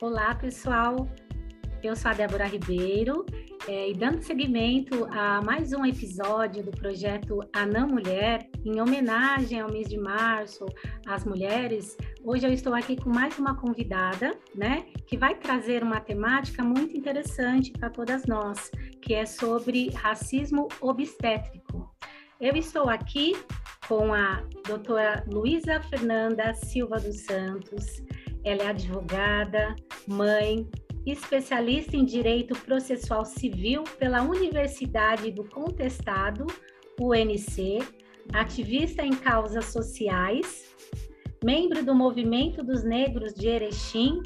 Olá, pessoal. Eu sou a Débora Ribeiro é, e dando seguimento a mais um episódio do projeto Anã Mulher, em homenagem ao mês de março, às mulheres, hoje eu estou aqui com mais uma convidada, né, que vai trazer uma temática muito interessante para todas nós, que é sobre racismo obstétrico. Eu estou aqui com a doutora Luísa Fernanda Silva dos Santos, ela é advogada, mãe, especialista em Direito Processual Civil pela Universidade do Contestado, UNC, ativista em causas sociais, membro do Movimento dos Negros de Erechim,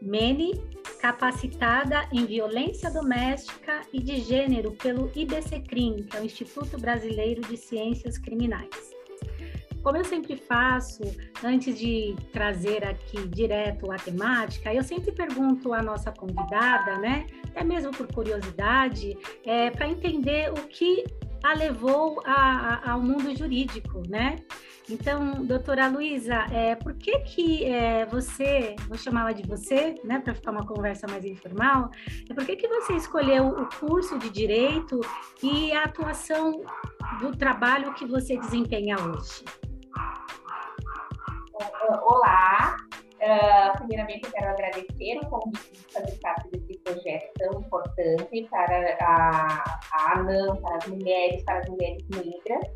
MENE, capacitada em violência doméstica e de gênero pelo IBCCRIM, que é o Instituto Brasileiro de Ciências Criminais. Como eu sempre faço, antes de trazer aqui direto a temática, eu sempre pergunto à nossa convidada, né, até mesmo por curiosidade, é, para entender o que a levou a, a, ao mundo jurídico, né? Então, doutora Luísa, é, por que que é, você, vou chamá-la de você, né, para ficar uma conversa mais informal, é por que que você escolheu o curso de Direito e a atuação do trabalho que você desempenha hoje? Olá, uh, primeiramente quero agradecer o convite de fazer parte desse projeto tão importante para a, a ANAM, para as mulheres, para as mulheres negras.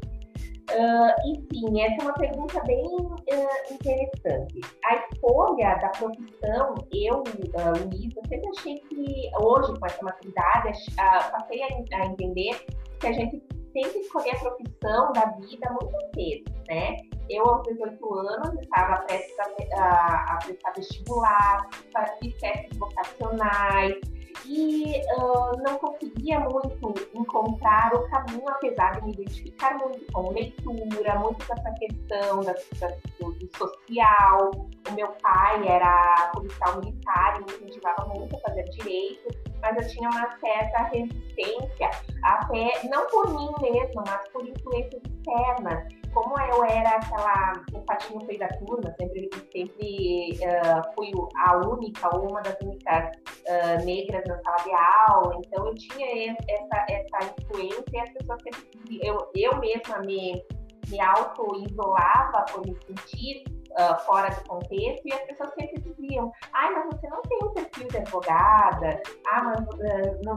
Uh, enfim, essa é uma pergunta bem uh, interessante. A escolha da profissão, eu, uh, Luísa, sempre achei que hoje, com essa maturidade, uh, passei a, a entender que a gente tem que escolher a profissão da vida muito cedo, né? Eu, aos 18 anos, estava prestes a, prestar vestibular, para testes vocacionais, e uh, não conseguia muito encontrar o caminho, apesar de me identificar muito com leitura, muito com essa questão da, da, do, do, social. O meu pai era policial militar e me incentivava muito a fazer direito, mas eu tinha uma certa resistência, até não por mim mesma, mas por influências externas como eu era aquela o patinho feio da turma, sempre, sempre uh, fui a única, uma das únicas uh, negras na sala de aula, então eu tinha essa, essa influência e as pessoas sempre, eu, eu mesma me, me auto-isolava por me sentir uh, fora do contexto e as pessoas sempre diziam, ai, mas você não tem um perfil de advogada, ah, mas não,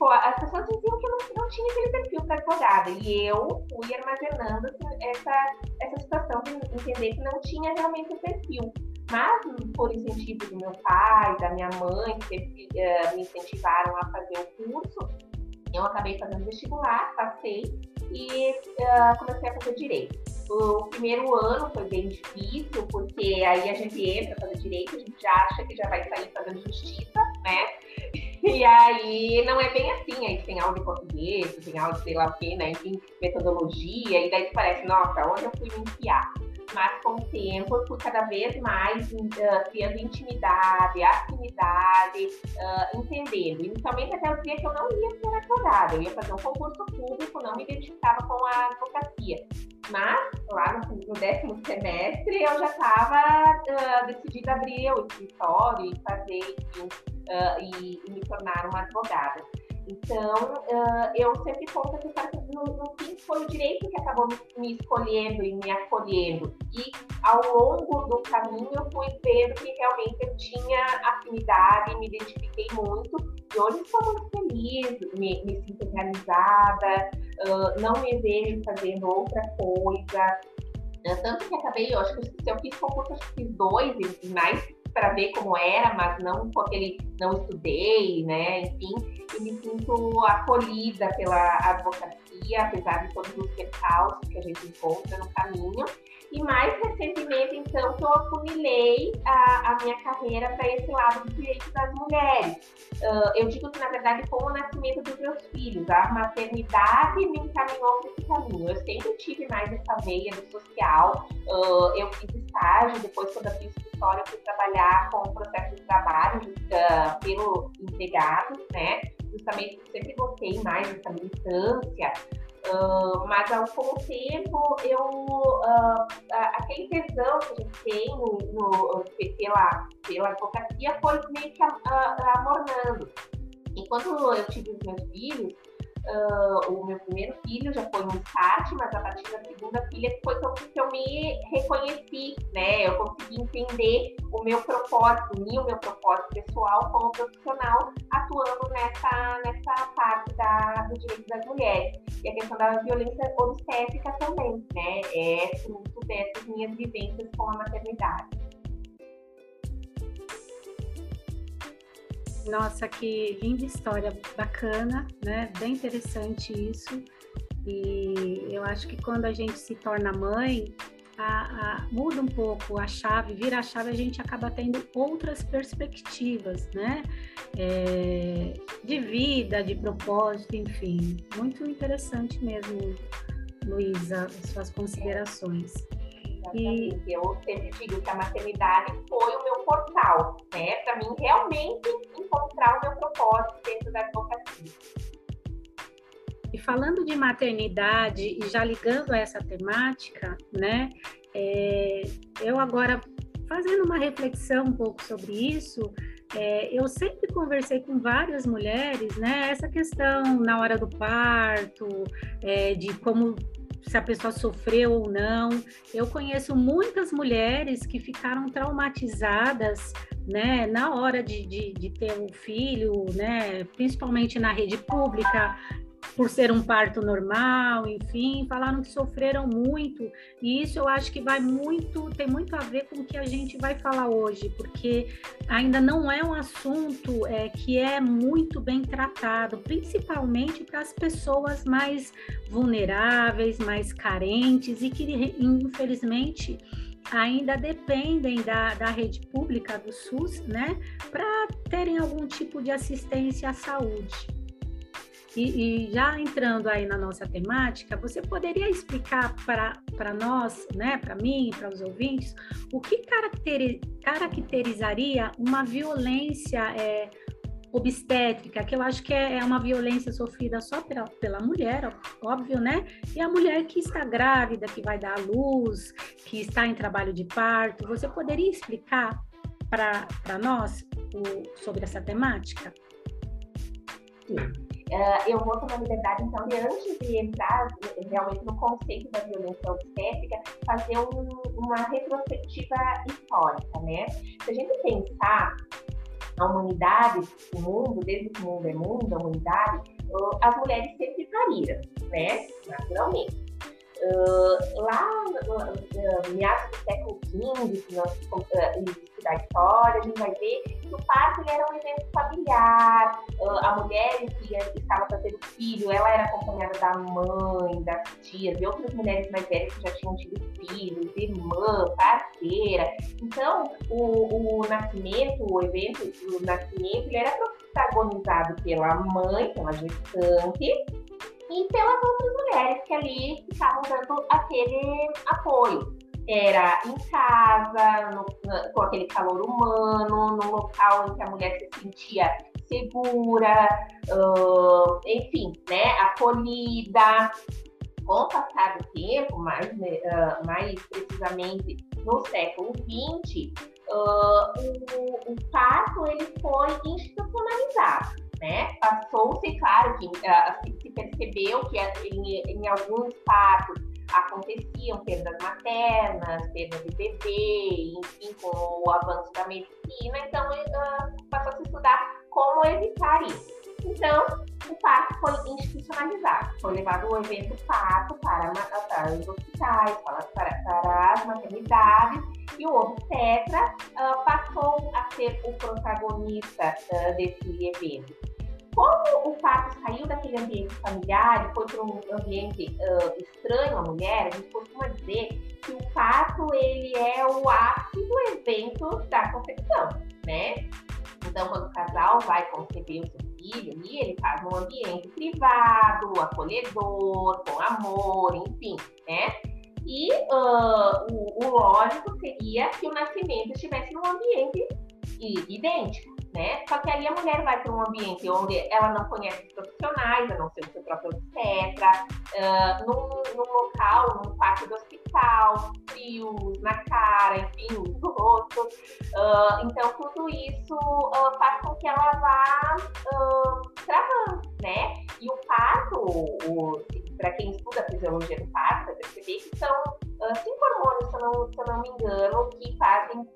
tipo, as pessoas diziam que eu não, não tinha aquele perfil para advogada. E eu fui armazenando assim, essa, essa situação de entender que não tinha realmente o perfil. Mas, por incentivo do meu pai, da minha mãe, que uh, me incentivaram a fazer o curso, eu acabei fazendo vestibular, passei e uh, comecei a fazer direito. O primeiro ano foi bem difícil, porque aí a gente entra fazer direito, a gente acha que já vai sair fazendo justiça, né? E aí não é bem assim, aí tem aula de português, tem aula de sei lá o quê, né? Enfim, metodologia, e daí parece, nossa, onde eu fui me enfiar? Mas com o tempo eu fui cada vez mais uh, criando intimidade, afinidade, uh, entendendo. Inicialmente até o dia que eu não ia ser advogada, eu ia fazer um concurso público, não me identificava com a advocacia. Mas lá no, no décimo semestre eu já estava uh, decidida a abrir o escritório e fazer, enfim, e, e, me tornar uma advogada. Então, eu sempre conto que no, no fim foi o direito que acabou me, escolhendo e me acolhendo. E ao longo do caminho eu fui vendo que realmente eu tinha afinidade, me identifiquei muito. E hoje estou muito feliz, me, me sinto realizada, uh, não me vejo fazendo outra coisa. Tanto que acabei, eu acho que se eu fiz concurso, acho que fiz dois e mais para ver como era, mas não com aquele não estudei, né? Enfim, e me sinto acolhida pela advocacia, apesar de todos os percalços que a gente encontra no caminho. E mais recentemente, então, que eu afunilei a, a minha carreira para esse lado do direito das mulheres. Uh, eu digo que, na verdade, com o nascimento dos meus filhos, a maternidade me encaminhou para esse caminho. Eu sempre tive mais essa veia do social. Uh, eu fiz estágio, depois, quando abri o escritório, fui trabalhar com o processo de trabalho uh, pelo empregado, né? Justamente, sempre gostei mais dessa militância Uh, mas ao com o tempo, eu, uh, aquele tesão que a gente tem no, no, pela, pela advocacia foi meio que amornando. E quando eu tive os meus filhos, Uh, o meu primeiro filho já foi um start, mas a partir da segunda filha foi que eu me reconheci, né? Eu consegui entender o meu propósito, unir o meu propósito pessoal como profissional, atuando nessa, nessa parte da, do direito das mulheres. E a questão da violência obstétrica também, né? É fruto dessas minhas vivências com a maternidade. Nossa, que linda história, bacana, né? Bem interessante isso. E eu acho que quando a gente se torna mãe, a, a, muda um pouco a chave, vira a chave, a gente acaba tendo outras perspectivas, né? É, de vida, de propósito, enfim. Muito interessante mesmo, Luísa, suas considerações. E eu sempre digo que a maternidade foi o meu portal, né? Para mim realmente encontrar o meu propósito dentro da advocacia. E falando de maternidade e já ligando a essa temática, né? É, eu agora fazendo uma reflexão um pouco sobre isso, é, eu sempre conversei com várias mulheres, né? Essa questão na hora do parto, é, de como se a pessoa sofreu ou não. Eu conheço muitas mulheres que ficaram traumatizadas, né, na hora de, de, de ter um filho, né, principalmente na rede pública, por ser um parto normal, enfim, falaram que sofreram muito, e isso eu acho que vai muito, tem muito a ver com o que a gente vai falar hoje, porque ainda não é um assunto é, que é muito bem tratado, principalmente para as pessoas mais vulneráveis, mais carentes e que, infelizmente, ainda dependem da, da rede pública do SUS, né, para terem algum tipo de assistência à saúde. E, e, já entrando aí na nossa temática, você poderia explicar para nós, né, para mim, para os ouvintes, o que caracteri, caracterizaria uma violência é, obstétrica, que eu acho que é, é uma violência sofrida só pela, pela mulher, óbvio, né? E a mulher que está grávida, que vai dar à luz, que está em trabalho de parto. Você poderia explicar para nós o, sobre essa temática? Sim. Uh, eu vou tomar liberdade, então, de antes de entrar realmente no conceito da violência obstétrica, fazer um, uma retrospectiva histórica, né? Se a gente pensar a humanidade, o mundo, desde que o mundo é mundo, a humanidade, as mulheres sempre pariram, né? Naturalmente. Uh, lá no, uh, meados do século XV, se nós uh, estudar história, a gente vai ver que o parto era um evento familiar, a mulher que estava fazendo filho, ela era acompanhada da mãe, das tias, de outras mulheres mais velhas que já tinham tido filhos, irmã, parceira. Então, o, o nascimento, o evento do nascimento, ele era protagonizado pela mãe, pela gestante, e pelas outras mulheres que ali estavam dando aquele apoio. Era em casa, no, com aquele calor humano, no local em que a mulher se sentia segura, uh, enfim, né, acolhida. Com o passar do tempo, mais, uh, mais precisamente no século XX, uh, o, o parto ele foi institucionalizado né? Passou-se, claro, que uh, se percebeu que em, em alguns partos aconteciam perdas maternas, perdas de bebê, enfim, com o avanço da medicina, então uh, passou a se estudar como evitar isso. Então, o parto foi institucionalizado, foi levado o evento parto para, para os hospitais, para, para, para as maternidades, e o obstetra uh, passou a ser o protagonista uh, desse evento. Como o parto saiu daquele ambiente familiar e foi para um ambiente uh, estranho à mulher, a gente costuma dizer que o parto ele é o ápice do evento da concepção, né? Então, quando o casal vai conceber o seu filho ele faz num ambiente privado, acolhedor, com amor, enfim, né? E uh, o, o lógico seria que o nascimento estivesse num ambiente idêntico né? Só que aí a mulher vai para um ambiente onde ela não conhece profissionais, a não ser o seu próprio obstetra, uh, num, num, local, num quarto do hospital, frios na cara, enfim, no rosto. Uh, então, tudo isso uh, faz com que ela vá travando, né? E o parto, para quem estuda a fisiologia do parto, vai perceber que são cinco hormônios, se eu, não, se eu não me engano, que fazem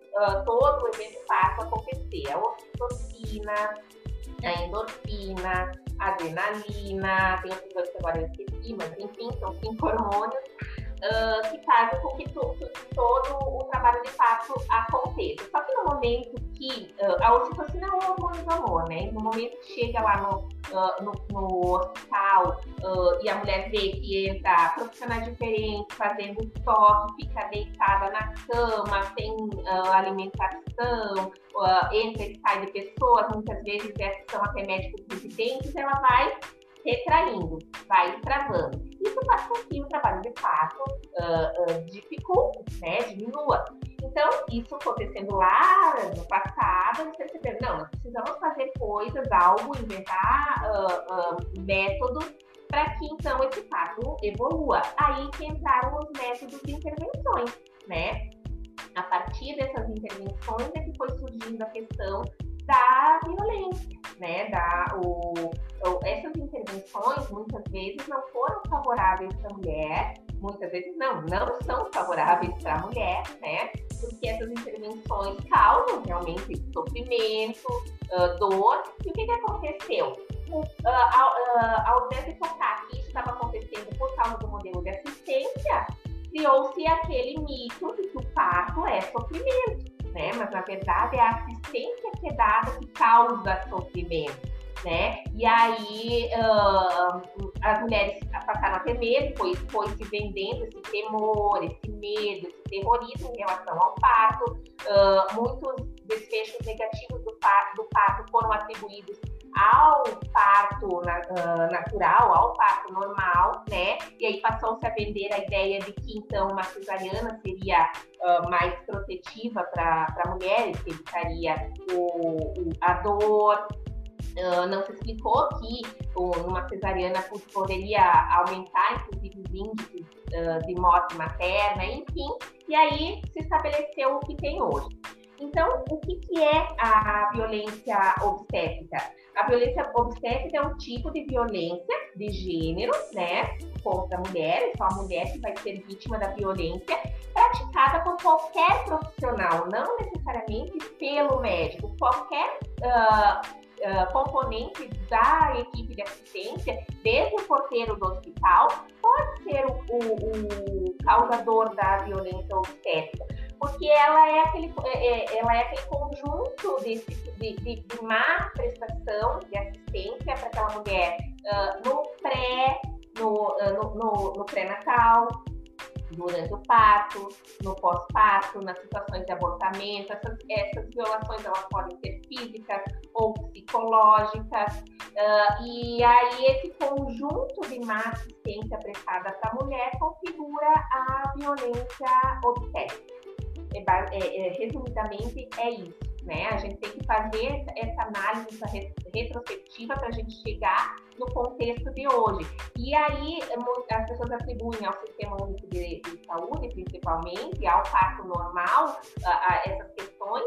todo o evento parto acontecer. A ocitocina, a endorfina, a adrenalina, tem outros dois que agora eu esqueci, mas enfim, são cinco hormônios uh, que fazem com que, que, todo o trabalho de parto aconteça. Só que no momento que uh, a ocitocina é o hormônio do amor, né? No momento que chega lá no, uh, no, no, hospital e a mulher vê que entra profissionais diferentes, fazendo toque, fica deitada na cama, sem alimentação, entra e sai de pessoas, muitas vezes essas são até médicos residentes, ela vai retraindo, vai travando. Isso faz com que o trabalho de parto uh, uh, dificulte, né, diminua. Então, isso acontecendo lá no passado, eles perceberam, não, nós precisamos fazer coisas, algo, inventar uh, métodos para que então esse parto evolua. Aí que entraram os métodos de intervenções, né? A partir dessas intervenções é que foi surgindo a questão da violência, né? Da, o, o, essas intervenções muitas vezes não foram favoráveis para a mulher, muitas vezes não, não são favoráveis para a mulher, né? Porque essas intervenções causam realmente sofrimento, uh, dor. E o que, que aconteceu? Uh, ao, uh, ao que isso estava acontecendo por causa do modelo de assistência, criou-se aquele mito de que o parto é sofrimento né? Mas na verdade é a assistência que é dada que causa sofrimento. Né? E aí uh, as mulheres passaram a ter medo, foi, foi se vendendo esse temor, esse medo, esse terrorismo em relação ao parto. Uh, muitos desfechos negativos do parto, do parto foram atribuídos ao parto na, uh, natural, ao parto normal, né? E aí passou-se a vender a ideia de que então uma cesariana seria uh, mais protetiva para mulheres, que evitaria o, o, a dor. Uh, não se explicou que uma cesariana poderia aumentar, inclusive, os índices de morte materna, enfim, e aí se estabeleceu o que tem hoje. Então, o que, que é a violência obstétrica? A violência obstétrica é um tipo de violência de gênero, né, contra a mulher, é só a mulher que vai ser vítima da violência, praticada por qualquer profissional, não necessariamente pelo médico, qualquer uh, Uh, componente da equipe de assistência, desde o porteiro do hospital, pode ser o, o, o causador da violência obstétrica porque ela é aquele, é, é, ela é aquele conjunto de, de, de, de má prestação de assistência para aquela mulher uh, no pré, no, uh, no, no, no pré-natal, durante o parto, no pós-parto, nas situações de abortamento. Essas, essas violações elas podem ser físicas ou psicológicas. Uh, e aí esse conjunto de má assistência prestada para a mulher configura a violência obstétrica. É, é, é, resumidamente, é isso. Né? A gente tem que fazer essa análise, essa retrospectiva para a gente chegar no contexto de hoje. E aí as pessoas atribuem ao Sistema Único de, de Saúde, principalmente, ao parto normal, a, a essas questões,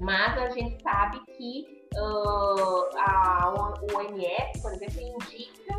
mas a gente sabe que uh, a, OMS, por exemplo, indica,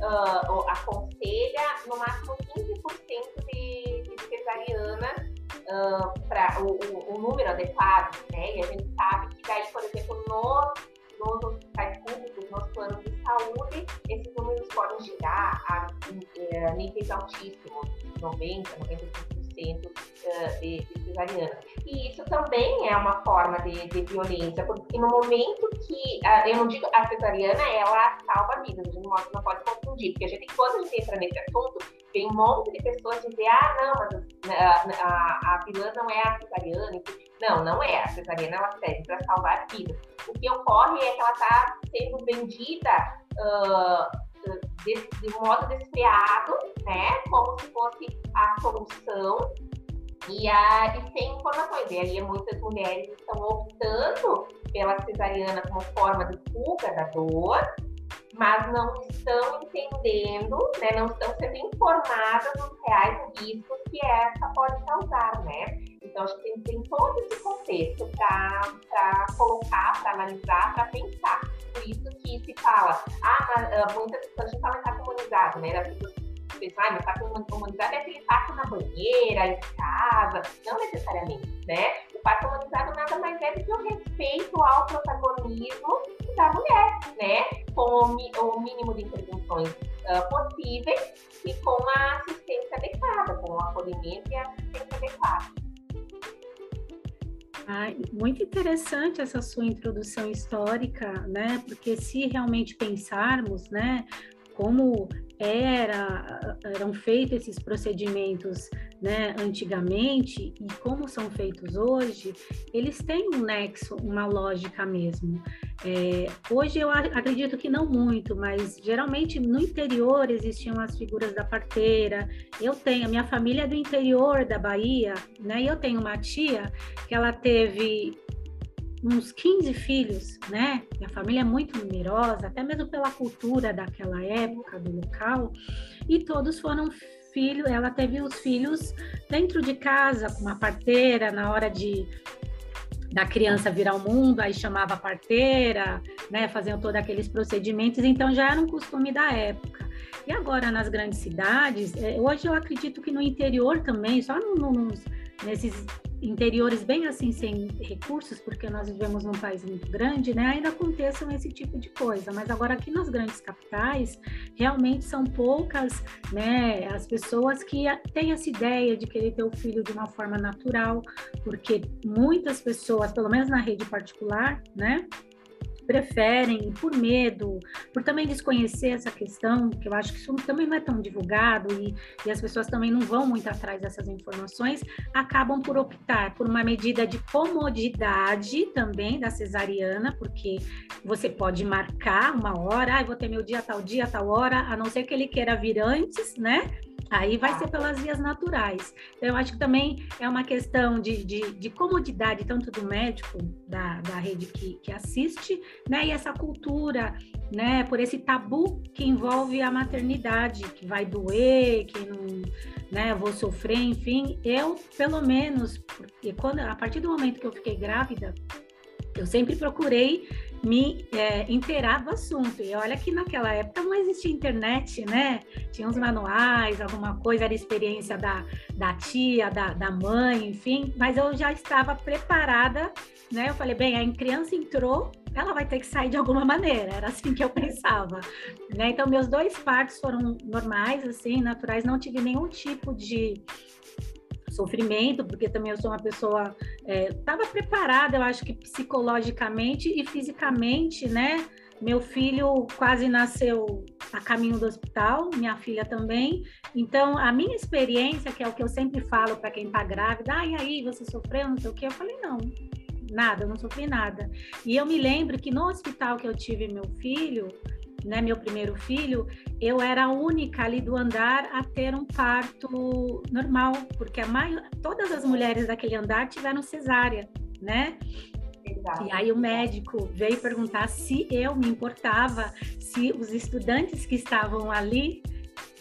uh, aconselha no máximo 15% de, de cesariana uh, para o, o, o, número adequado, né? E a gente sabe que daí, por exemplo, nos, nos hospitais públicos, nos planos de saúde, esses números podem chegar a, a, a níveis altíssimos, 90, 95% de, de cesariana. E isso também é uma forma de, de violência, porque no momento que, eu não digo a cesariana, ela salva vidas, a gente não pode confundir, porque a gente, quando a gente entra nesse assunto, tem um monte de pessoas dizer, ah, não, mas a, a, a vilã não é a cesariana, não, não é. A cesariana ela serve para salvar vidas. O que ocorre é que ela está sendo vendida uh, de, de modo desfreado, né? Como se fosse a solução e, a, e sem informações. e aí muitas mulheres estão optando pela cesariana como forma de fuga da dor, mas não estão entendendo, né, não estão sendo informadas dos reais riscos que essa pode causar, né? Então, acho que tem, tem todo esse contexto para colocar, para analisar, para pensar. Por isso que se fala, ah, mas, muitas pessoas, a gente fala em né? As pessoas pensam, ah, mas impacto humanizado é aquele impacto na banheira, em casa. Não necessariamente, né? O impacto humanizado nada mais é do que o respeito ao protagonismo da mulher, né? Com o, mínimo de intervenções uh, possíveis e com a assistência adequada, com o acolhimento e a assistência adequada. Ah, muito interessante essa sua introdução histórica, né? Porque se realmente pensarmos, né, como era, eram feitos esses procedimentos né, antigamente e como são feitos hoje, eles têm um nexo, uma lógica mesmo. É, hoje eu acredito que não muito, mas geralmente no interior existiam as figuras da parteira. Eu tenho, minha família é do interior da Bahia, né? E eu tenho uma tia que ela teve uns 15 filhos, né? A família é muito numerosa, até mesmo pela cultura daquela época, do local, e todos foram filhos, ela teve os filhos dentro de casa, com uma parteira, na hora de da criança vir ao mundo, aí chamava a parteira, né, faziam todos aqueles procedimentos, então já era um costume da época. E agora nas grandes cidades, é, hoje eu acredito que no interior também, só nos, nesses interiores bem assim sem recursos, porque nós vivemos num país muito grande, né, ainda aconteçam esse tipo de coisa. Mas agora aqui nas grandes capitais, realmente são poucas, né, as pessoas que têm essa ideia de querer ter o filho de uma forma natural, porque muitas pessoas, pelo menos na rede particular, né, preferem, por medo, por também desconhecer essa questão, que eu acho que isso também não é tão divulgado e, e as pessoas também não vão muito atrás dessas informações, acabam por optar por uma medida de comodidade também da cesariana, porque você pode marcar uma hora, ah, vou ter meu dia tal dia, tal hora, a não ser que ele queira vir antes, né? Aí vai ser pelas vias naturais. Então, eu acho que também é uma questão de, de, de comodidade, tanto do médico, da, da rede que, que assiste, né? E essa cultura, né? Por esse tabu que envolve a maternidade, que vai doer, que não, né? Vou sofrer, enfim. Eu, pelo menos, porque quando, a partir do momento que eu fiquei grávida, eu sempre procurei me é, inteirar do assunto. E olha que naquela época não existia internet, né? Tinha uns manuais, alguma coisa, era experiência da, da tia, da, da mãe, enfim, mas eu já estava preparada, né? Eu falei, bem, a criança entrou, ela vai ter que sair de alguma maneira, era assim que eu pensava, né? Então, meus dois partos foram normais, assim, naturais, não tive nenhum tipo de sofrimento, porque também eu sou uma pessoa estava é, preparada, eu acho que psicologicamente e fisicamente, né? Meu filho quase nasceu a caminho do hospital, minha filha também. Então, a minha experiência, que é o que eu sempre falo para quem está grávida, ah, e aí, você sofreu, não sei o quê? Eu falei, não, nada, eu não sofri nada. E eu me lembro que no hospital que eu tive meu filho, né, meu primeiro filho, eu era a única ali do andar a ter um parto normal, porque a maior, todas as mulheres daquele andar tiveram cesárea, né? Exato. E aí o médico veio perguntar se eu me importava, se os estudantes que estavam ali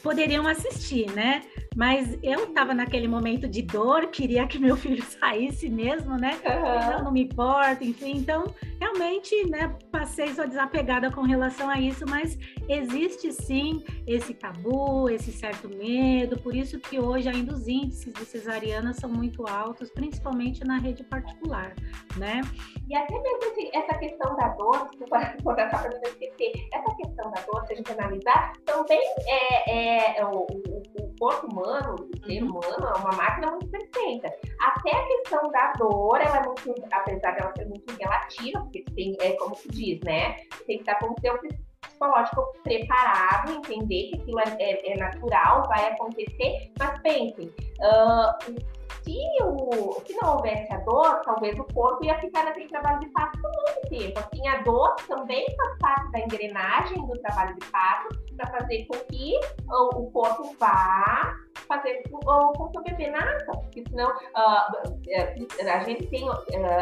poderiam assistir, né? Mas eu estava naquele momento de dor, queria que meu filho saísse mesmo, né? Uhum. Eu não me importo, enfim. Então, realmente, né, passei só desapegada com relação a isso, mas existe sim esse tabu, esse certo medo, por isso que hoje ainda os índices de cesariana são muito altos, principalmente na rede particular, né? E até mesmo essa questão da dor, vou para não esquecer, essa questão da dor, se a gente analisar, também é, é, é o, o corpo humano, o ser uhum. humano, é uma máquina muito perfeita. Até a questão da dor, ela é muito, apesar dela ser muito relativa, porque tem, é como se diz, né? Tem que estar com o seu psicológico preparado, entender que aquilo é, é, é natural, vai acontecer, mas pensem, uh, se, o, se não houvesse a dor, talvez o corpo ia ficar naquele trabalho de parto por muito tempo. Assim, a dor também faz parte da engrenagem do trabalho de parto, para fazer com que o, o corpo vá fazer com, com que o bebê nasça, porque senão uh, a gente tem, uh,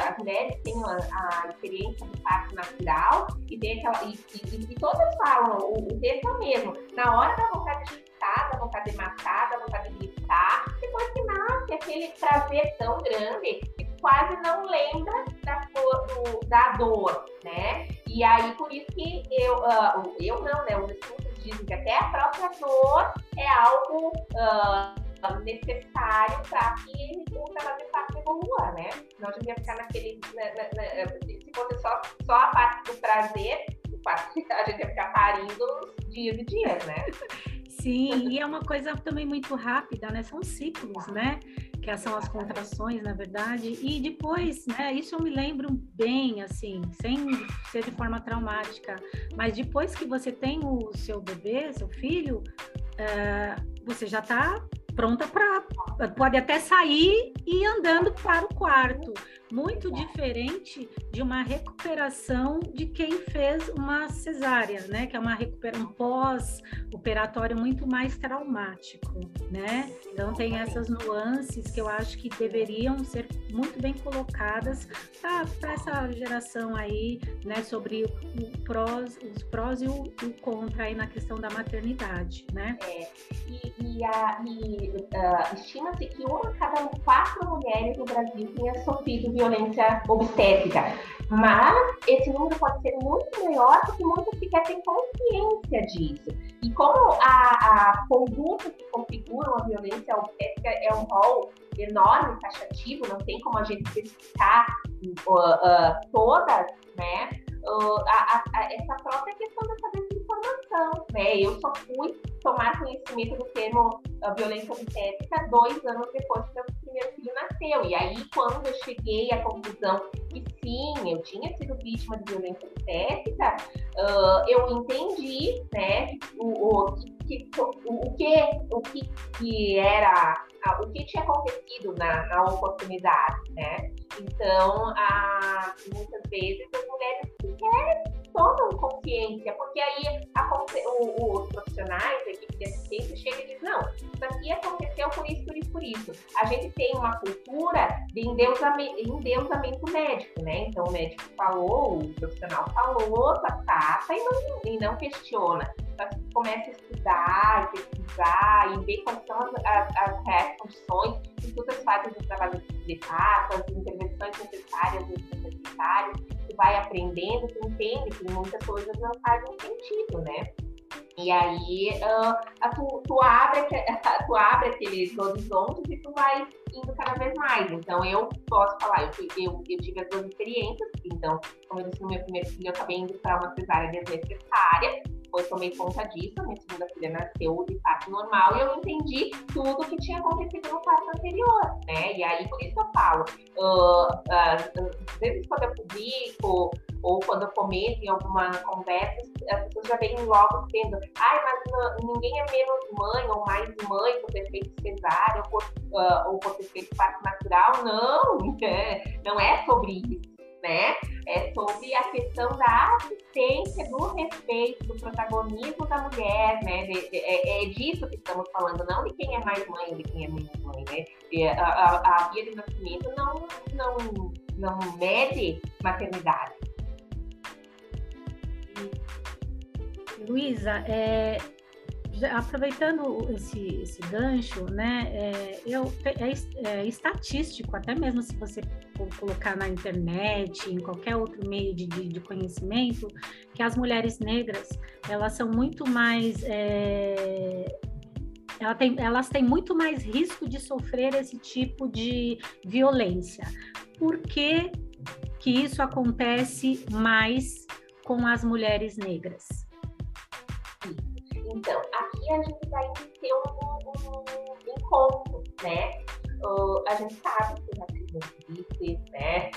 as mulheres têm a, a, experiência do parto natural e, tem aquela, e, e, e todas falam, o, o texto é o mesmo, na hora da vontade de da vontade de matar, da vontade de gritar, depois que nasce aquele prazer tão grande que quase não lembra da, do, da dor, né? E aí, por isso que eu, uh, eu não, né? Os estudos dizem que até a própria dor é algo uh, necessário para que o trabalho parto evolua, né? Não devia ficar naquele. Na, na, na, se fosse só, só a parte do prazer, a gente ia ficar parindo dias e dias, né? Sim, e é uma coisa também muito rápida, né? São ciclos, né? Que são as contrações, na verdade. E depois, né? Isso eu me lembro bem, assim, sem ser de forma traumática. Mas depois que você tem o seu bebê, seu filho, uh, você já está pronta para pode até sair e andando para o quarto. Muito diferente de uma recuperação de quem fez uma cesárea, né? Que é uma recuperação pós-operatório muito mais traumático, né? Então tem essas nuances que eu acho que deveriam ser muito bem colocadas para essa geração aí, né? Sobre o prós, os prós e o, o contra aí na questão da maternidade, né? É, e, e, a, e uh, estima-se que uma cada quatro mulheres no Brasil tenha sofrido violência obstétrica. Mas esse número pode ser muito maior porque muitas sequer têm consciência disso. E como a, a conduta que configuram a violência obstétrica é um rol enorme, taxativo, não tem como a gente especificar uh, uh, todas, né? Uh, a, a, essa própria questão dessa né? Eu só fui tomar conhecimento do termo violência obstétrica dois anos depois que meu primeiro filho nasceu. E aí, quando eu cheguei à conclusão que sim, eu tinha sido vítima de violência obstétrica, uh, eu entendi, né, o, o, que, o, o, que, o que, que era, o que tinha acontecido na, na oportunidade, né? Então, a, muitas vezes as mulheres querem tomam consciência, porque aí a, o, os profissionais, a equipe de assistência, chega e diz, não, isso aqui aconteceu por isso, por isso, por isso. A gente tem uma cultura de endeusamento, endeusamento médico, né? Então o médico falou, o profissional falou, trata e não, e não questiona. Então, começa a estudar, pesquisar e ver quais são as, as, as reais condições que todas fazem do trabalho de parto, as intervenções necessárias, as necessárias vai aprendendo, tu entende que muitas coisas não fazem sentido, né? E aí uh, tu, tu, abre, tu abre aqueles horizontes e tu vai indo cada vez mais. Então eu posso falar, eu, eu, eu tive as duas experiências, então, como eu disse no meu primeiro filho, eu acabei indo para uma cesárea desnecessária, depois tomei conta disso, minha segunda filha nasceu de parto normal e eu entendi tudo que tinha acontecido no parto anterior, né? E aí, por isso eu falo, uh, uh, às vezes quando eu publico ou quando eu comento em alguma conversa, as pessoas já vêm logo dizendo, ai, mas ninguém é menos mãe ou mais mãe por ter feito cesárea ou por, uh, ou por ter feito parto natural. Não, é, não é sobre isso né? É sobre a questão da assistência, do respeito, do protagonismo da mulher, né? É, é, disso que estamos falando, não de quem é mais mãe de quem é menos mãe, né? A, a, a via de nascimento não, não, não mede maternidade. Luísa, é, aproveitando esse, esse gancho, né, é, eu, é, é, estatístico, até mesmo se você colocar na internet, em qualquer outro meio de, de, de conhecimento, que as mulheres negras, elas são muito mais... É, ela tem, elas têm muito mais risco de sofrer esse tipo de violência. Por que, que isso acontece mais com as mulheres negras? Então, aqui a gente vai ter um, um, encontro, né? Uh, a gente sabe que o racismo existe, né?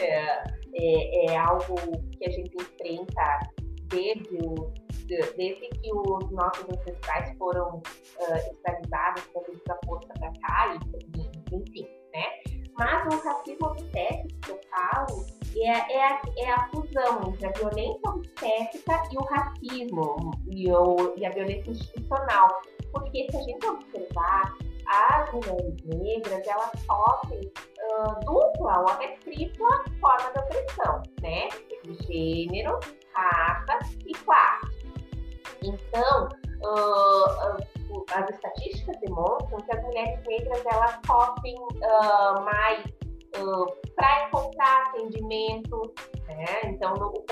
É, é, algo que a gente enfrenta desde, o, desde que os nossos ancestrais foram uh, escravizados, trazidos a força para cá, e, enfim, né? Mas o racismo obstétrico que eu falo, é, é, a, é a fusão entre a violência obstétrica e o racismo e, o, e a violência institucional. Porque se a gente observar, as mulheres negras, elas sofrem uh, dupla ou até tripla forma de opressão, né? Gênero, raça e classe. Então, uh, as estatísticas demonstram que as mulheres negras elas sofrem uh, mais para encontrar atendimento, né? Então, no,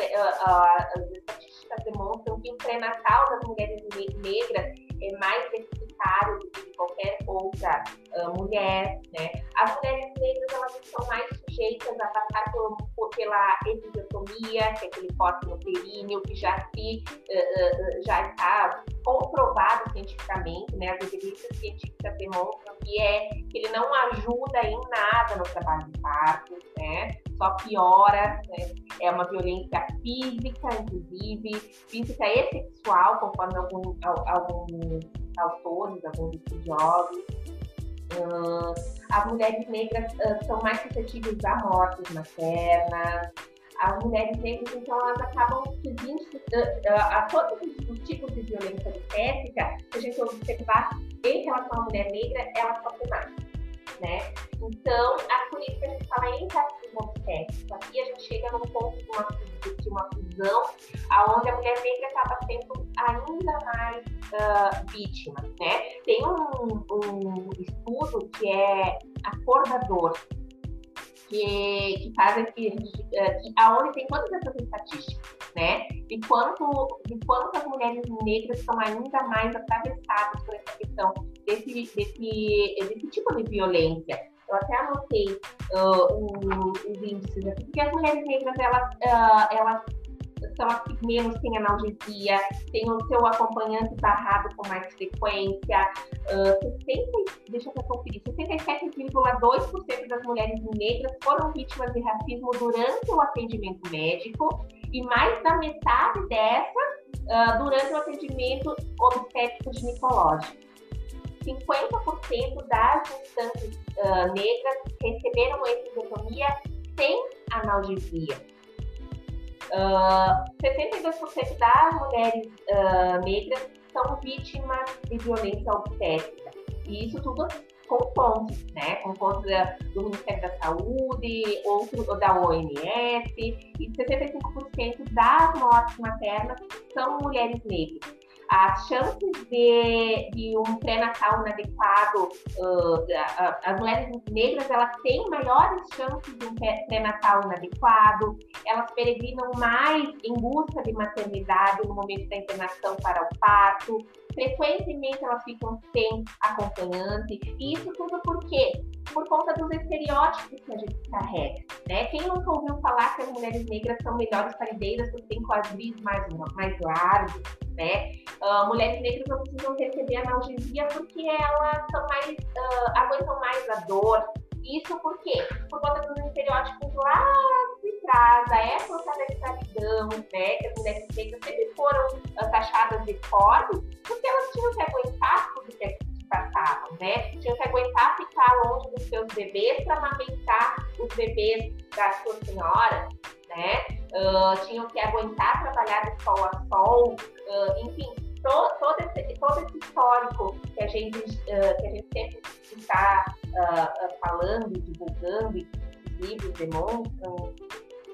as estatísticas demonstram que o pré-natal das mulheres negras é mais do que qualquer outra uh, mulher, né? As mulheres negras, elas estão mais sujeitas a passar por, por, pela episiotomia, que é aquele corte no períneo, que já, se, uh, uh, já está comprovado cientificamente, né? As evidências científicas demonstram que, é, que ele não ajuda em nada no trabalho de parto, né? Só piora, né? É uma violência física, inclusive, física e sexual, conforme alguns, alguns autores, alguns estudiosos. Uh, as mulheres negras uh, são mais suscetíveis a mortes maternas. As mulheres negras, então, elas acabam seguindo uh, a todos os, tipos de violência obstétrica, se a gente observar em relação à mulher negra, ela sofre mais. Né? Então, a que a gente fala em racismo obstétrico. Aqui a gente chega num ponto de uma, de uma fusão, onde a mulher negra acaba sendo ainda mais uh, vítima. Né? Tem um, um estudo que é a cor da dor, que, que faz aqui, eh, que, aonde tem todas essas estatísticas, né? De quanto, de quanto as mulheres negras são ainda mais atravessadas por essa questão desse, desse, desse tipo de violência. Eu até anotei uh, os índices aqui, porque as mulheres negras, elas, uh, elas são as que menos têm analgesia, têm o seu acompanhante barrado com mais frequência. Uh, 60, deixa eu conferir, 67,2% das mulheres negras foram vítimas de racismo durante o atendimento médico e mais da metade dessa uh, durante o atendimento obstétrico ginecológico. 50% das gestantes uh, negras receberam episiotomia sem analgesia. Uh, 62% das mulheres uh, negras são vítimas de violência obstétrica. E isso tudo com fontes, né? Com fontes do Ministério da Saúde, outro da OMS, e 65% das mortes maternas são mulheres negras as chances de, de um pré-natal inadequado, uh, as mulheres negras elas têm maiores chances de um pré-natal inadequado, elas peregrinam mais em busca de maternidade no momento da internação para o parto, frequentemente elas ficam sem acompanhante, e isso tudo por quê? Por conta dos estereótipos que a gente carrega, né? Quem nunca ouviu falar que as mulheres negras são melhores parideiras porque têm quadris mais, mais largos, né? Uh, mulheres negras não precisam receber analgesia porque elas são mais, uh, aguentam mais a dor. Isso por quê? Por conta dos estereótipos lá de trás, da época da escravidão, né? Que as mulheres negras sempre foram taxadas de fortes porque elas tinham que aguentar tudo que passavam, né? Tinham que aguentar ficar longe dos seus bebês para amamentar os bebês da sua senhora, né? Uh, tinham que aguentar trabalhar de sol a sol, uh, enfim, todo, todo, esse, todo esse histórico que a gente, uh, que a gente sempre está falando, divulgando, e os livros demonstram,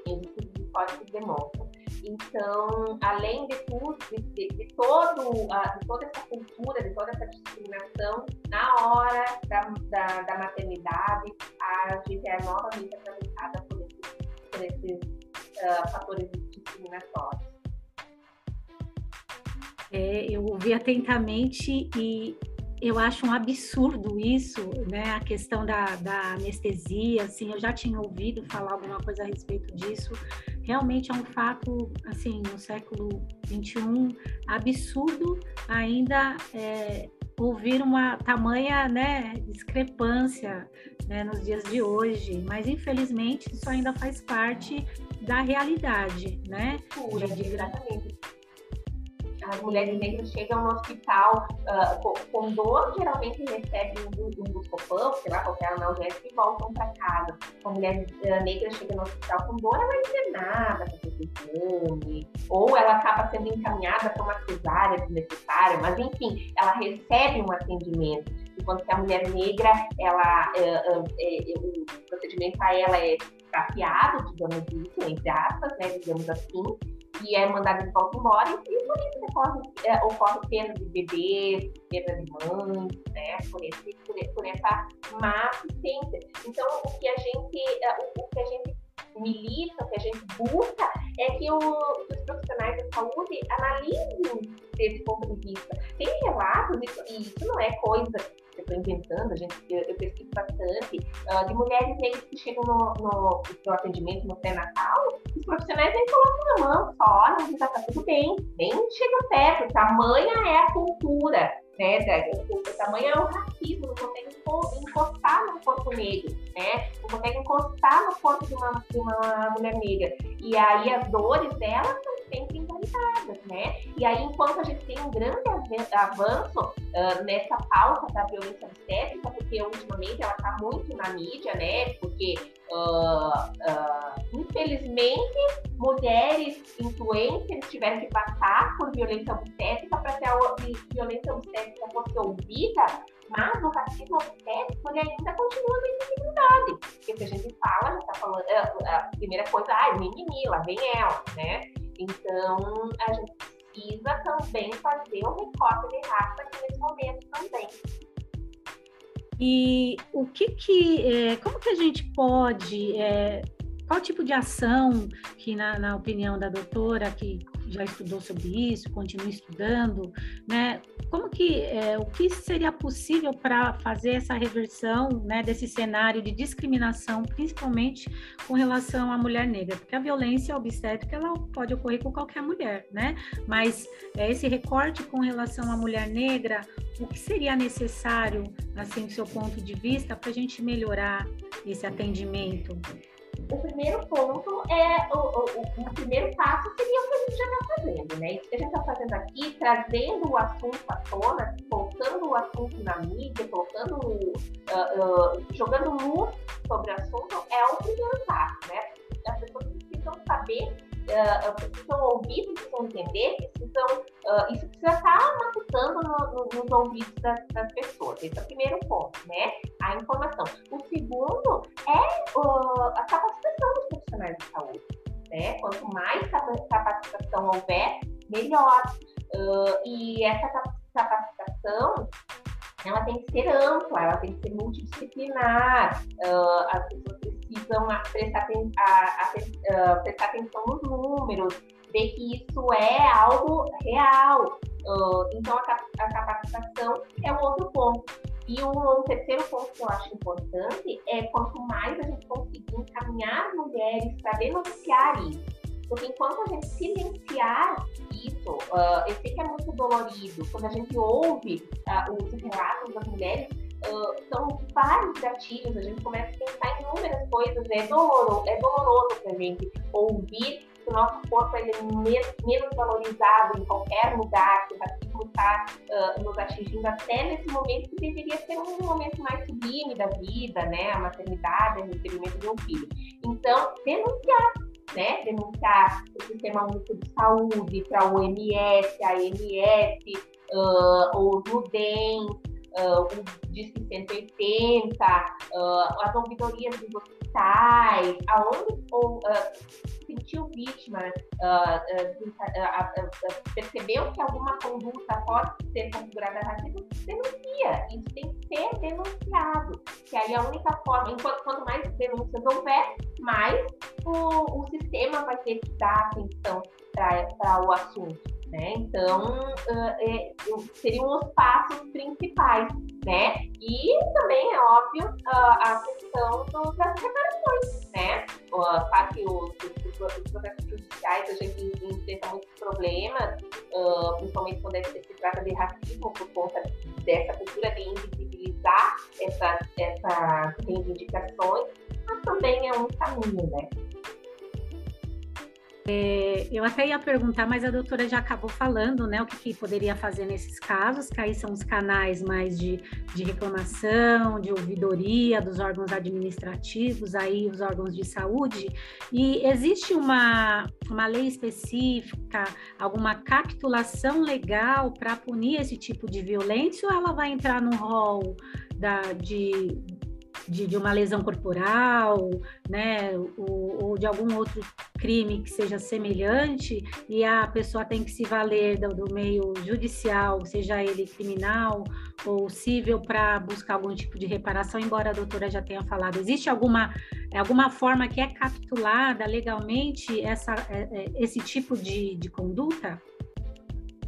esses históricos demonstram. Então, além de tudo, de, de, de todo, uh, de toda essa cultura, de toda essa discriminação, na hora da, da, da maternidade, a gente é novamente atravessada por esses, por esses uh, fatores discriminatórios. É, eu ouvi atentamente e eu acho um absurdo isso, né? A questão da, da, anestesia, assim, eu já tinha ouvido falar alguma coisa a respeito disso. Realmente é um fato, assim, no século XXI, absurdo ainda é, ouvir uma tamanha, né, discrepância, né, nos dias de hoje. Mas infelizmente isso ainda faz parte da realidade, né? Pura, de, de... Exatamente as mulheres negras chegam no hospital uh, com, com, dor, geralmente recebem um, um sei lá, qualquer analgésico e voltam para casa. A mulher uh, negra chega no hospital com dor, ela é internada para fazer exame, ou ela acaba sendo encaminhada para uma cesárea desnecessária, mas enfim, ela recebe um atendimento. Enquanto que a mulher negra, ela, uh, o procedimento para ela é capeado, digamos isso, entre aspas, né, digamos assim, e é mandado de volta embora, e por isso ocorre, é, ocorre perda de bebês, perda de mães, né, por, esse, por, por, essa má assistência. Então, o que a gente, é, o, o que a gente milita, o que a gente busca é que, o, que os profissionais da saúde analisem desse ponto de vista. Tem relatos, e isso não é coisa eu estou inventando, a gente, eu, eu pesquiso bastante, uh, de mulheres negras que chegam no, no, no atendimento no pré-natal, profissionais nem colocam na mão, só olham, está tudo bem, nem chegam perto, tamanha é a cultura, né, o tamanho é o racismo, não consegue encostar no corpo negro, né, não consegue encostar no corpo de uma, de uma mulher negra, e aí as dores dela são sempre né, e aí enquanto a gente tem um grande avanço uh, nessa pauta da violência obstétrica, porque ultimamente ela está muito na mídia, né, porque Uh, uh, infelizmente, mulheres influencers tiveram que passar por violência obstétrica para que a violência obstétrica fosse ouvida, mas o racismo obstétrico ainda continua na invisibilidade. Porque se a gente fala, a gente está falando, a, primeira coisa, ah, mimimi, lá vem ela, né? Então, a gente precisa também fazer um recorte de raça nesse momento também. E o que que, é, como que a gente pode, é, qual tipo de ação que, na, na opinião da doutora, que já estudou sobre isso, continua estudando, né? Como que é, o que seria possível para fazer essa reversão, né, desse cenário de discriminação, principalmente com relação à mulher negra? Porque a violência obstétrica ela pode ocorrer com qualquer mulher, né? Mas é, esse recorte com relação à mulher negra, o que seria necessário, assim, do seu ponto de vista, para a gente melhorar esse atendimento? O primeiro ponto é o, o, o, primeiro passo seria o que a gente já está fazendo, né? Isso que a gente está fazendo aqui, trazendo o assunto à tona, colocando o assunto na mídia, colocando, uh, uh, jogando luz sobre o assunto, é o primeiro passo, né? As pessoas precisam saber uh, precisam ouvir, precisam entender, precisam, uh, isso precisa estar matutando no, no, nos ouvidos das, das, pessoas. Esse é o primeiro ponto, né? A informação. O segundo é uh, a capacitação dos profissionais de saúde. Né? Quanto mais capacitação houver, melhor. e essa capacitação ela tem que ser ampla, ela tem que ser multidisciplinar, uh, as pessoas precisam prestar, a, a, a, prestar atenção nos números, ver que isso é algo real. Uh, então, a, capacitação é um outro ponto. E um, um, terceiro ponto que eu acho importante é quanto mais a gente conseguir encaminhar mulheres para denunciar isso. Porque enquanto a gente silenciar isso, uh, eu sei que é muito dolorido, quando a gente ouve uh, os relatos das mulheres, são vários gatilhos, a gente começa a pensar em inúmeras coisas, é doloroso, é doloroso para a gente ouvir que o nosso corpo é menos, valorizado em qualquer lugar, que o racismo está uh, nos atingindo até nesse momento que deveria ser um momento mais sublime da vida, né? A maternidade, o recebimento de um filho. Então, denunciar, né? Denunciar o Sistema Único de Saúde para o OMS, a ANS, uh, o NUDEM, uh, o Disque 180, uh, as ouvidorias dos hospitais, aonde ou, uh, sentiu vítima, percebeu que alguma conduta pode ser configurada racismo, denuncia. Isso tem que ser denunciado. Que aí a única forma, enquanto, quanto mais denúncias houver, mais o, o sistema vai ter que dar atenção para o assunto. Né? Então, uh, é, seriam os passos principais, né? E também é óbvio uh, a questão do, das reparações, né? Uh, claro que os, os, os, processos judiciais a gente enfrenta muitos problemas, uh, principalmente quando se trata de racismo, por conta dessa cultura de invisibilizar essas, essas reivindicações, mas também é um caminho, né? É, eu até ia perguntar, mas a doutora já acabou falando, né, o que, que, poderia fazer nesses casos, que aí são os canais mais de, de reclamação, de ouvidoria dos órgãos administrativos, aí os órgãos de saúde, e existe uma, uma lei específica, alguma capitulação legal para punir esse tipo de violência, ou ela vai entrar no rol da, de, de, de uma lesão corporal, né, ou, ou, de algum outro crime que seja semelhante, e a pessoa tem que se valer do, do meio judicial, seja ele criminal ou civil, para buscar algum tipo de reparação, embora a doutora já tenha falado. Existe alguma, alguma forma que é capitulada legalmente essa, é, é, esse tipo de, de conduta?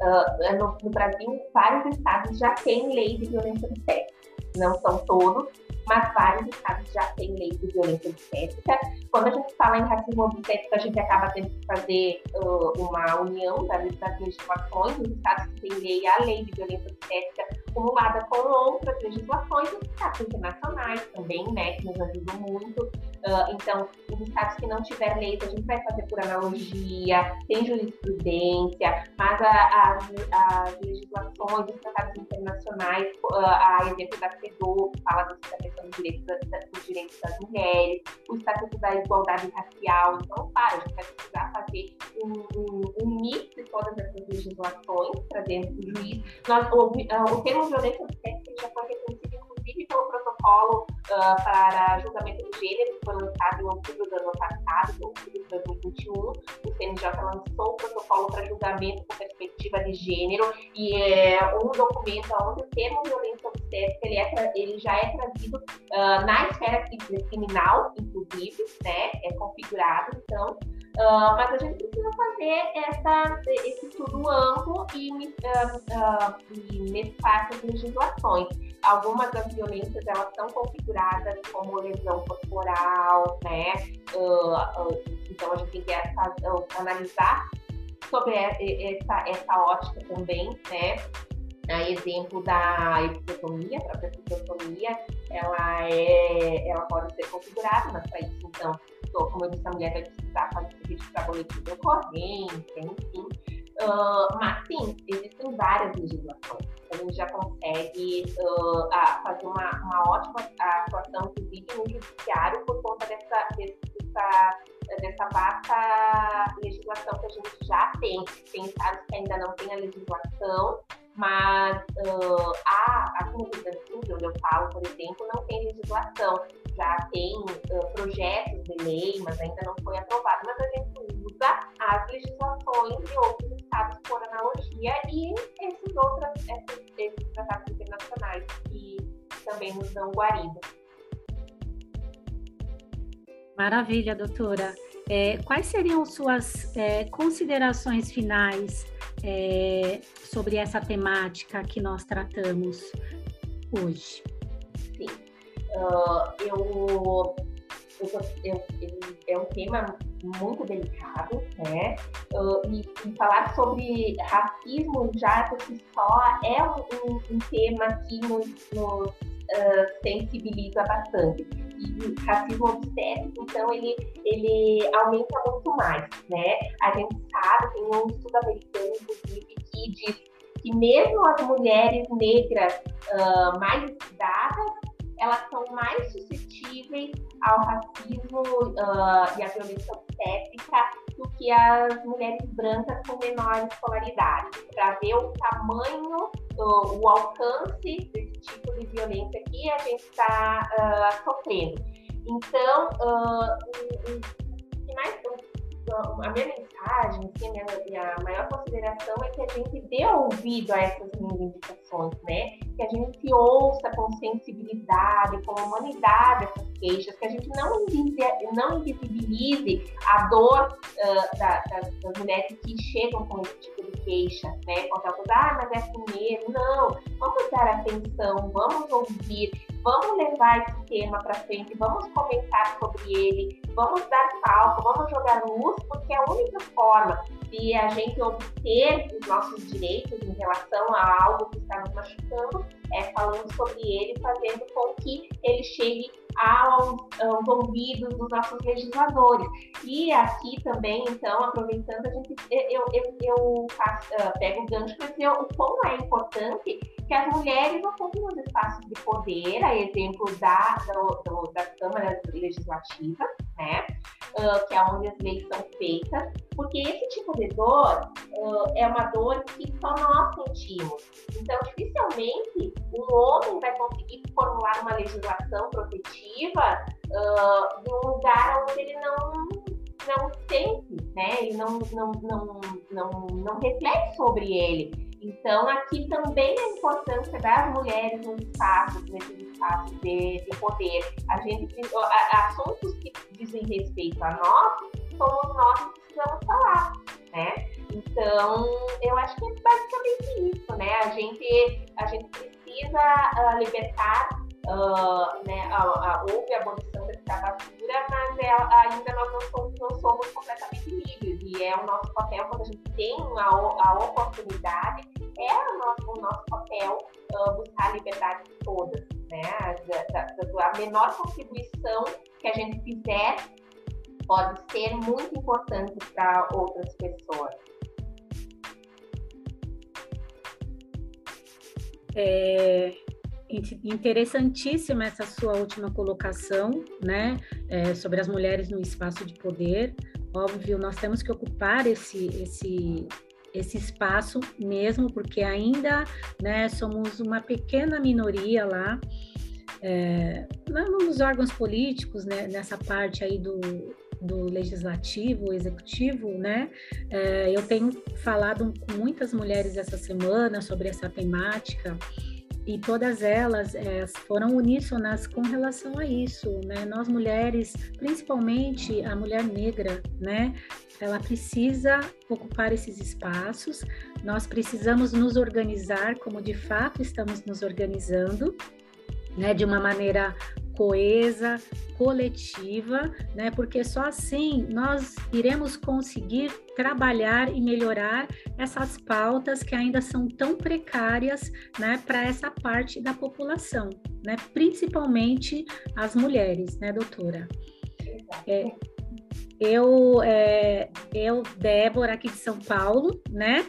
Uh, no, no, Brasil, vários estados já têm lei de violência do sexo. Não são todos, mas vários estados já têm lei de violência obstétrica. Quando a gente fala em racismo obstétrico, a gente acaba tendo que fazer uh, uma união das, das legislações. Os estados que têm lei, a lei de violência obstétrica, acumulada com outras legislações, os estados internacionais também, né, que nos ajudam muito. Uh, então, os estados que não tiver leis, a gente vai fazer por analogia, tem jurisprudência, mas as legislações, os tratados internacionais, uh, a exemplo da que fala da questão dos direitos, da, dos direitos das mulheres, o Estatuto da Igualdade Racial. Então, claro, a gente vai precisar fazer um, um, um mix de todas essas legislações para dentro do juiz. Nós, o, uh, o termo violência obstétrica já foi protocolo uh, para julgamento de gênero, que foi lançado em outubro do ano passado, em outubro de 2021. O CNJ lançou o protocolo para julgamento com perspectiva de gênero, e é um documento onde o termo violência obstétrica ele, é, ele já é trazido uh, na esfera criminal, inclusive, né? É configurado, então. Uh, mas a gente precisa fazer essa, esse estudo amplo e, uh, uh, e mesclar essas legislações. Algumas das violências elas são configuradas como lesão corporal, né? então a gente tem que analisar sobre essa, essa ótica também, né? Exemplo da episiotomia, a própria episiotomia, ela, é, ela pode ser configurada, mas para isso, então, como eu disse, a mulher vai precisar fazer registrar boletim de ocorrência, enfim. Uh, mas sim, existem várias legislações. A gente já consegue uh, fazer uma, uma ótima atuação, inclusive no judiciário, por conta dessa, dessa, dessa vasta legislação que a gente já tem. Tem estados que ainda não têm a legislação, mas uh, a, aqui no do onde eu falo, por exemplo, não tem legislação. Já tem uh, projetos de lei, mas ainda não foi aprovado. Mas a gente usa as legislações de outros estados por analogia e esses outros esses, esses tratados internacionais que também nos dão guarida. Maravilha, doutora. É, quais seriam suas é, considerações finais é, sobre essa temática que nós tratamos hoje? Uh, eu, eu, eu, é um tema muito delicado, né? Uh, e, e, falar sobre racismo já por si só é um, um, um tema que nos, nos uh, sensibiliza bastante. E racismo obstétrico, então, ele, ele aumenta muito mais, né? A gente sabe, tem um estudo americano, inclusive, que diz que mesmo as mulheres negras uh, mais estudadas, elas são mais suscetíveis ao racismo uh, e à violência obstétrica do que as mulheres brancas com menor escolaridade, para ver o tamanho, uh, o alcance desse tipo de violência que a gente está uh, sofrendo. Então, o, o, que mais a minha mensagem, assim, a minha, minha, maior consideração é que a gente dê ouvido a essas reivindicações, né? Que a gente ouça com sensibilidade, com humanidade essas queixas, que a gente não, não invisibilize a dor uh, da, das, das, mulheres que chegam com esse tipo de queixa, né? Contra coisa, ah, mas é assim mesmo. Não, vamos dar atenção, vamos ouvir, vamos levar esse tema para frente, vamos comentar sobre ele, vamos dar palco, vamos jogar luz, porque é a única forma de a gente obter os nossos direitos em relação a algo que está nos machucando é falando sobre ele, fazendo com que ele chegue aos, aos ouvidos dos nossos legisladores. E aqui também, então, aproveitando, a gente, eu, eu, eu faço, uh, pego o gancho para dizer o quão é importante que as mulheres ocupem os espaços de poder, a exemplo da, do, do, das câmaras legislativas, né? Uh, que é onde as leis são feitas, porque esse tipo de dor uh, é uma dor que só nós sentimos. Então, dificilmente um homem vai conseguir formular uma legislação protetiva uh, em um lugar onde ele não não sente, né? Ele não, não, não, não, não reflete sobre ele. Então, aqui também a importância das mulheres nos espaços, nesses espaços de, de poder. A gente, assuntos que dizem respeito a nós, somos nós que precisamos falar, né? Então, eu acho que é basicamente isso, né? A gente, a gente precisa uh, libertar, uh, né? A, a, houve a abolição da escravatura, mas é, ainda nós não somos, não somos completamente livres. E é o nosso papel, quando a gente tem a, a oportunidade, é o nosso, o nosso papel uh, buscar a liberdade de todas. Né? A, menor contribuição que a gente fizer pode ser muito importante para outras pessoas. É interessantíssima essa sua última colocação, né, é, sobre as mulheres no espaço de poder. Óbvio, nós temos que ocupar esse, esse, esse espaço mesmo, porque ainda, né, somos uma pequena minoria lá, é, nos órgãos políticos, né, nessa parte aí do, do legislativo, executivo, né? É, eu tenho falado com muitas mulheres essa semana sobre essa temática e todas elas é, foram uníssonas com relação a isso, né? Nós mulheres, principalmente a mulher negra, né? Ela precisa ocupar esses espaços. Nós precisamos nos organizar como de fato estamos nos organizando, né? De uma maneira coesa, coletiva, né? Porque só assim nós iremos conseguir trabalhar e melhorar essas pautas que ainda são tão precárias, né, para essa parte da população, né? Principalmente as mulheres, né, doutora? É, eu, é, eu, Débora, aqui de São Paulo, né?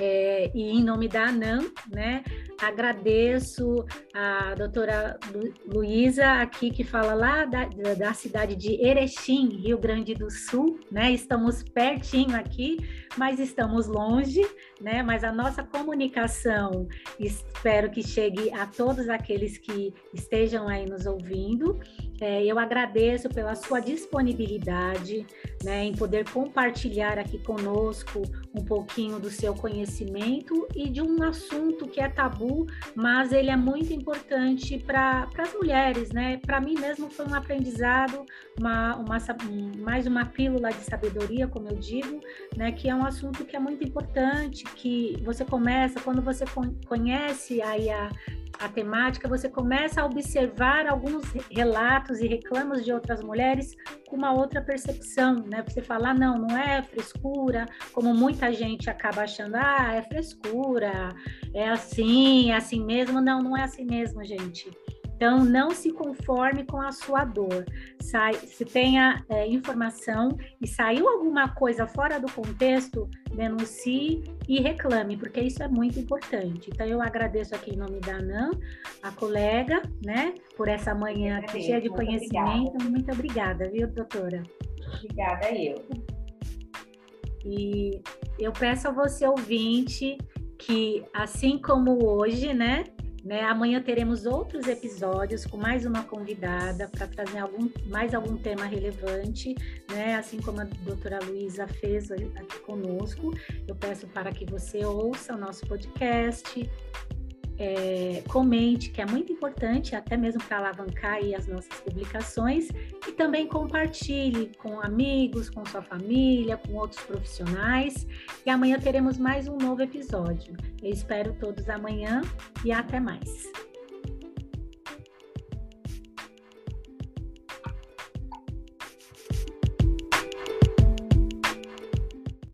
É, e em nome da ANAM, né, agradeço a doutora Lu, Luísa aqui, que fala lá da, da, cidade de Erechim, Rio Grande do Sul, né, estamos pertinho aqui, mas estamos longe, né, mas a nossa comunicação espero que chegue a todos aqueles que estejam aí nos ouvindo, é, eu agradeço pela sua disponibilidade né, em poder compartilhar aqui conosco um pouquinho do seu conhecimento e de um assunto que é tabu, mas ele é muito importante para as mulheres. Né? Para mim mesmo foi um aprendizado, uma, uma, mais uma pílula de sabedoria, como eu digo, né, que é um assunto que é muito importante, que você começa, quando você conhece aí a a temática, você começa a observar alguns relatos e reclamos de outras mulheres com uma outra percepção, né? Você fala, ah, não, não é frescura, como muita gente acaba achando, ah, é frescura, é assim, é assim mesmo. Não, não é assim mesmo, gente. Então, não se conforme com a sua dor. Sai, se tenha é, informação e saiu alguma coisa fora do contexto, denuncie e reclame, porque isso é muito importante. Então, eu agradeço aqui em nome da ANAM, a colega, né, por essa manhã aqui cheia de conhecimento. Obrigada. Muito obrigada, viu, doutora? Obrigada, eu. E eu peço a você, ouvinte, que assim como hoje, né, né? Amanhã teremos outros episódios com mais uma convidada para trazer algum, mais algum tema relevante, né? assim como a doutora Luísa fez aqui conosco. Eu peço para que você ouça o nosso podcast, é, comente, que é muito importante, até mesmo para alavancar as nossas publicações, e também compartilhe com amigos, com sua família, com outros profissionais. E amanhã teremos mais um novo episódio. Eu espero todos amanhã e até mais.